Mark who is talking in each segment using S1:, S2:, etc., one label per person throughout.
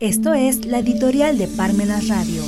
S1: Esto es la editorial de Parmenas Radio.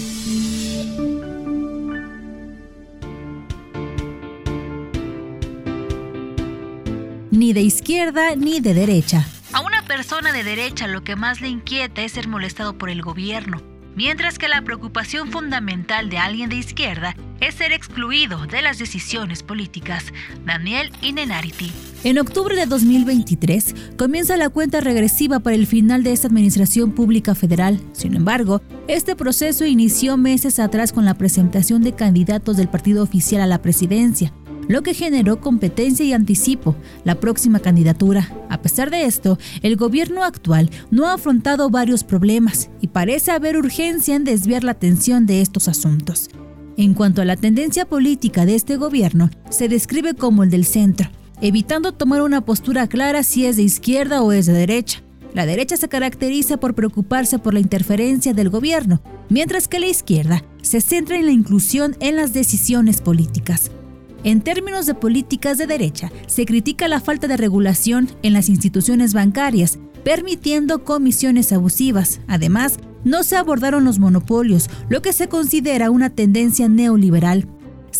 S1: Ni de izquierda ni de derecha.
S2: A una persona de derecha lo que más le inquieta es ser molestado por el gobierno, mientras que la preocupación fundamental de alguien de izquierda es ser excluido de las decisiones políticas. Daniel Inenarity.
S1: En octubre de 2023 comienza la cuenta regresiva para el final de esta administración pública federal. Sin embargo, este proceso inició meses atrás con la presentación de candidatos del partido oficial a la presidencia lo que generó competencia y anticipo la próxima candidatura. A pesar de esto, el gobierno actual no ha afrontado varios problemas y parece haber urgencia en desviar la atención de estos asuntos. En cuanto a la tendencia política de este gobierno, se describe como el del centro, evitando tomar una postura clara si es de izquierda o es de derecha. La derecha se caracteriza por preocuparse por la interferencia del gobierno, mientras que la izquierda se centra en la inclusión en las decisiones políticas. En términos de políticas de derecha, se critica la falta de regulación en las instituciones bancarias, permitiendo comisiones abusivas. Además, no se abordaron los monopolios, lo que se considera una tendencia neoliberal.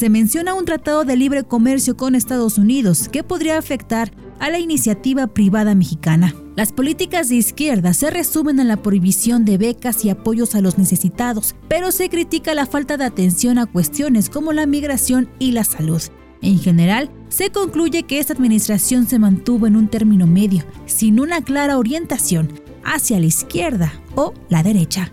S1: Se menciona un tratado de libre comercio con Estados Unidos que podría afectar a la iniciativa privada mexicana. Las políticas de izquierda se resumen en la prohibición de becas y apoyos a los necesitados, pero se critica la falta de atención a cuestiones como la migración y la salud. En general, se concluye que esta administración se mantuvo en un término medio, sin una clara orientación hacia la izquierda o la derecha.